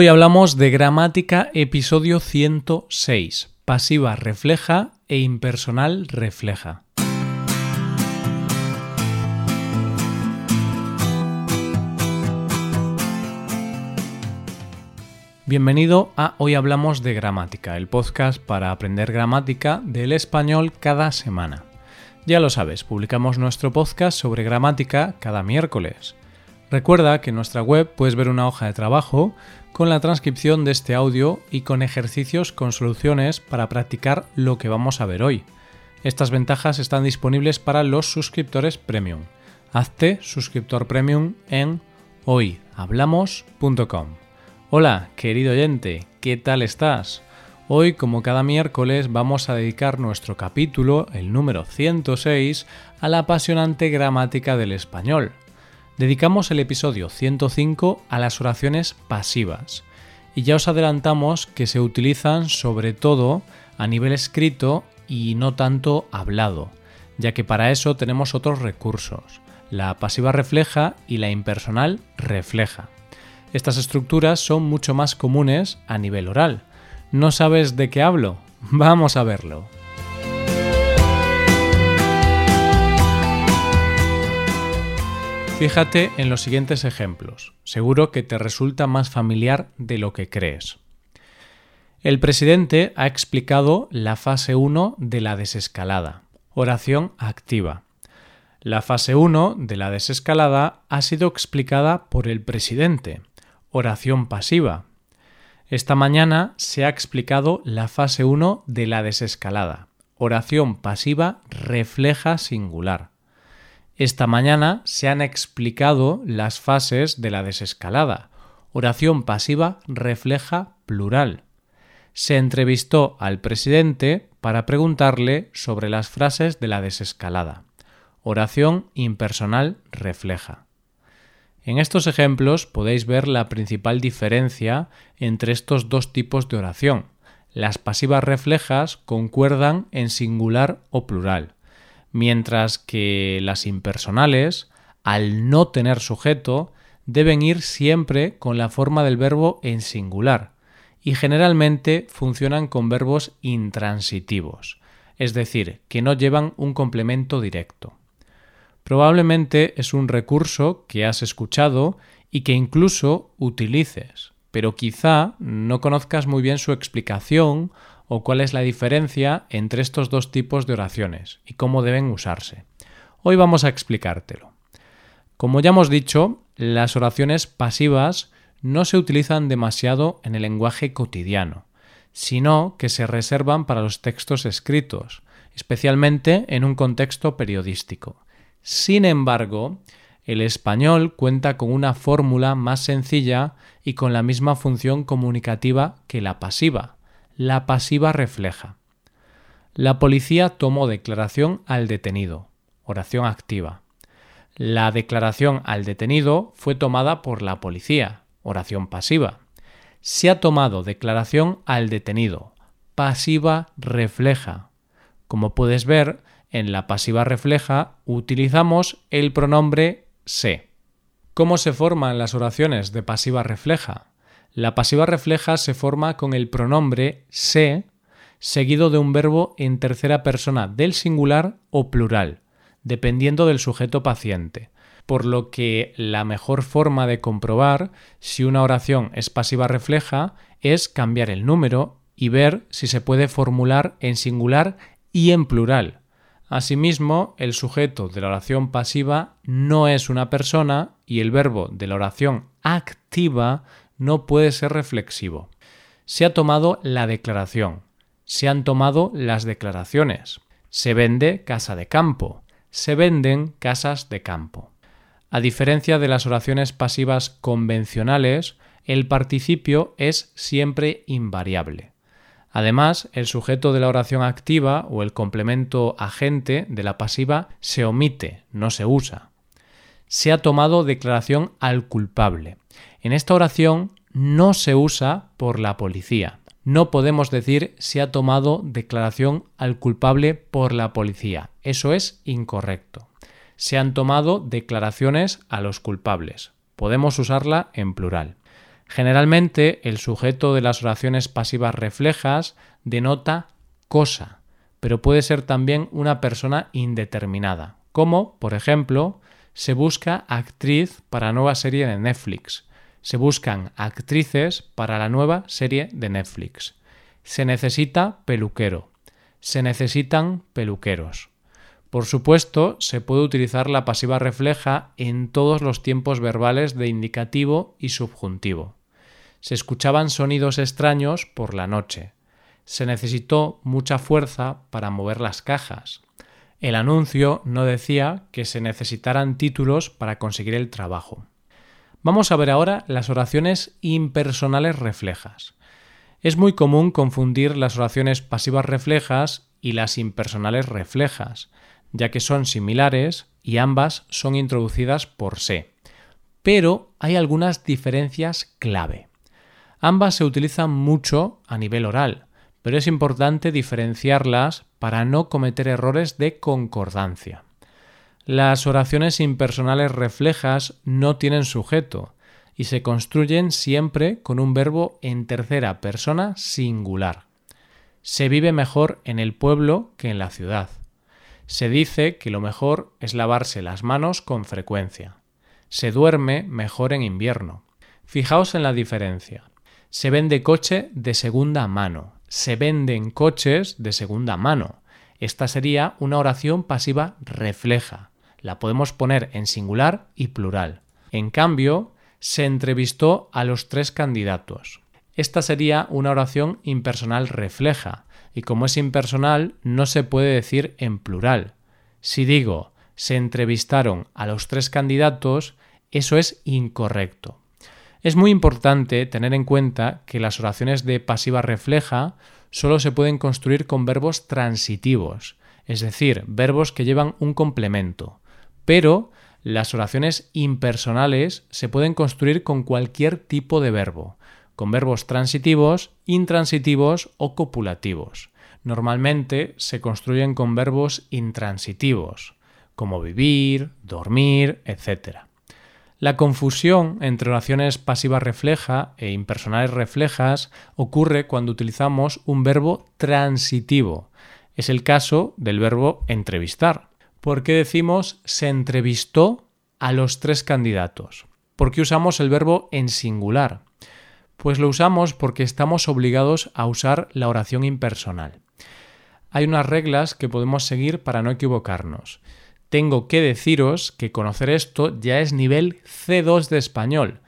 Hoy hablamos de gramática episodio 106, pasiva refleja e impersonal refleja. Bienvenido a Hoy Hablamos de Gramática, el podcast para aprender gramática del español cada semana. Ya lo sabes, publicamos nuestro podcast sobre gramática cada miércoles. Recuerda que en nuestra web puedes ver una hoja de trabajo con la transcripción de este audio y con ejercicios con soluciones para practicar lo que vamos a ver hoy. Estas ventajas están disponibles para los suscriptores premium. Hazte suscriptor premium en hoyhablamos.com. Hola, querido oyente, ¿qué tal estás? Hoy, como cada miércoles, vamos a dedicar nuestro capítulo, el número 106, a la apasionante gramática del español dedicamos el episodio 105 a las oraciones pasivas y ya os adelantamos que se utilizan sobre todo a nivel escrito y no tanto hablado, ya que para eso tenemos otros recursos, la pasiva refleja y la impersonal refleja. Estas estructuras son mucho más comunes a nivel oral. ¿No sabes de qué hablo? Vamos a verlo. Fíjate en los siguientes ejemplos. Seguro que te resulta más familiar de lo que crees. El presidente ha explicado la fase 1 de la desescalada. Oración activa. La fase 1 de la desescalada ha sido explicada por el presidente. Oración pasiva. Esta mañana se ha explicado la fase 1 de la desescalada. Oración pasiva refleja singular. Esta mañana se han explicado las fases de la desescalada. Oración pasiva refleja plural. Se entrevistó al presidente para preguntarle sobre las frases de la desescalada. Oración impersonal refleja. En estos ejemplos podéis ver la principal diferencia entre estos dos tipos de oración. Las pasivas reflejas concuerdan en singular o plural mientras que las impersonales, al no tener sujeto, deben ir siempre con la forma del verbo en singular y generalmente funcionan con verbos intransitivos, es decir, que no llevan un complemento directo. Probablemente es un recurso que has escuchado y que incluso utilices, pero quizá no conozcas muy bien su explicación o cuál es la diferencia entre estos dos tipos de oraciones y cómo deben usarse. Hoy vamos a explicártelo. Como ya hemos dicho, las oraciones pasivas no se utilizan demasiado en el lenguaje cotidiano, sino que se reservan para los textos escritos, especialmente en un contexto periodístico. Sin embargo, el español cuenta con una fórmula más sencilla y con la misma función comunicativa que la pasiva, la pasiva refleja. La policía tomó declaración al detenido. Oración activa. La declaración al detenido fue tomada por la policía. Oración pasiva. Se ha tomado declaración al detenido. Pasiva refleja. Como puedes ver, en la pasiva refleja utilizamos el pronombre se. ¿Cómo se forman las oraciones de pasiva refleja? La pasiva refleja se forma con el pronombre se seguido de un verbo en tercera persona del singular o plural, dependiendo del sujeto paciente, por lo que la mejor forma de comprobar si una oración es pasiva refleja es cambiar el número y ver si se puede formular en singular y en plural. Asimismo, el sujeto de la oración pasiva no es una persona y el verbo de la oración activa no puede ser reflexivo. Se ha tomado la declaración, se han tomado las declaraciones, se vende casa de campo, se venden casas de campo. A diferencia de las oraciones pasivas convencionales, el participio es siempre invariable. Además, el sujeto de la oración activa o el complemento agente de la pasiva se omite, no se usa. Se ha tomado declaración al culpable. En esta oración no se usa por la policía. No podemos decir se ha tomado declaración al culpable por la policía. Eso es incorrecto. Se han tomado declaraciones a los culpables. Podemos usarla en plural. Generalmente el sujeto de las oraciones pasivas reflejas denota cosa, pero puede ser también una persona indeterminada, como, por ejemplo, se busca actriz para nueva serie de Netflix, se buscan actrices para la nueva serie de Netflix, se necesita peluquero, se necesitan peluqueros. Por supuesto, se puede utilizar la pasiva refleja en todos los tiempos verbales de indicativo y subjuntivo. Se escuchaban sonidos extraños por la noche. Se necesitó mucha fuerza para mover las cajas. El anuncio no decía que se necesitaran títulos para conseguir el trabajo. Vamos a ver ahora las oraciones impersonales reflejas. Es muy común confundir las oraciones pasivas reflejas y las impersonales reflejas ya que son similares y ambas son introducidas por se. Pero hay algunas diferencias clave. Ambas se utilizan mucho a nivel oral, pero es importante diferenciarlas para no cometer errores de concordancia. Las oraciones impersonales reflejas no tienen sujeto y se construyen siempre con un verbo en tercera persona singular. Se vive mejor en el pueblo que en la ciudad. Se dice que lo mejor es lavarse las manos con frecuencia. Se duerme mejor en invierno. Fijaos en la diferencia. Se vende coche de segunda mano. Se venden coches de segunda mano. Esta sería una oración pasiva refleja. La podemos poner en singular y plural. En cambio, se entrevistó a los tres candidatos. Esta sería una oración impersonal refleja y como es impersonal no se puede decir en plural. Si digo se entrevistaron a los tres candidatos, eso es incorrecto. Es muy importante tener en cuenta que las oraciones de pasiva refleja solo se pueden construir con verbos transitivos, es decir, verbos que llevan un complemento, pero las oraciones impersonales se pueden construir con cualquier tipo de verbo, con verbos transitivos, intransitivos o copulativos. Normalmente se construyen con verbos intransitivos, como vivir, dormir, etc. La confusión entre oraciones pasivas refleja e impersonales reflejas ocurre cuando utilizamos un verbo transitivo. Es el caso del verbo entrevistar. ¿Por qué decimos se entrevistó a los tres candidatos? ¿Por qué usamos el verbo en singular? Pues lo usamos porque estamos obligados a usar la oración impersonal. Hay unas reglas que podemos seguir para no equivocarnos. Tengo que deciros que conocer esto ya es nivel C2 de español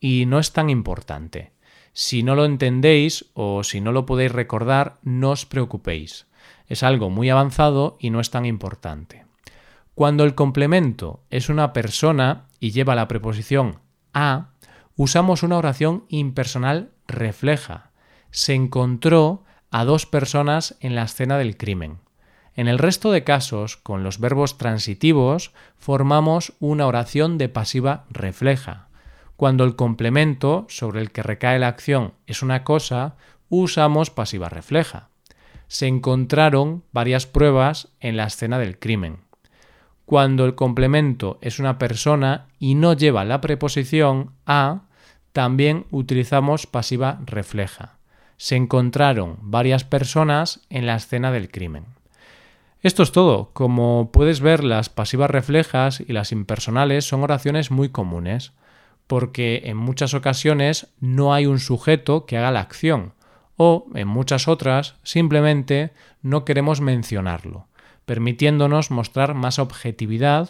y no es tan importante. Si no lo entendéis o si no lo podéis recordar, no os preocupéis. Es algo muy avanzado y no es tan importante. Cuando el complemento es una persona y lleva la preposición a, usamos una oración impersonal refleja. Se encontró a dos personas en la escena del crimen. En el resto de casos, con los verbos transitivos, formamos una oración de pasiva refleja. Cuando el complemento sobre el que recae la acción es una cosa, usamos pasiva refleja. Se encontraron varias pruebas en la escena del crimen. Cuando el complemento es una persona y no lleva la preposición a, también utilizamos pasiva refleja. Se encontraron varias personas en la escena del crimen. Esto es todo. Como puedes ver, las pasivas reflejas y las impersonales son oraciones muy comunes, porque en muchas ocasiones no hay un sujeto que haga la acción, o en muchas otras simplemente no queremos mencionarlo, permitiéndonos mostrar más objetividad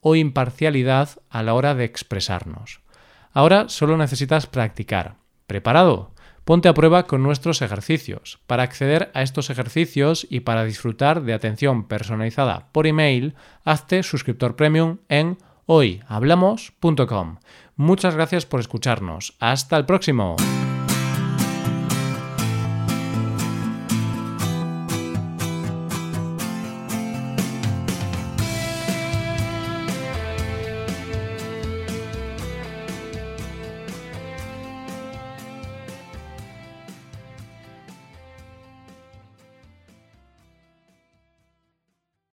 o imparcialidad a la hora de expresarnos. Ahora solo necesitas practicar. ¿Preparado? Ponte a prueba con nuestros ejercicios. Para acceder a estos ejercicios y para disfrutar de atención personalizada por email, hazte suscriptor premium en hoyhablamos.com. Muchas gracias por escucharnos. Hasta el próximo.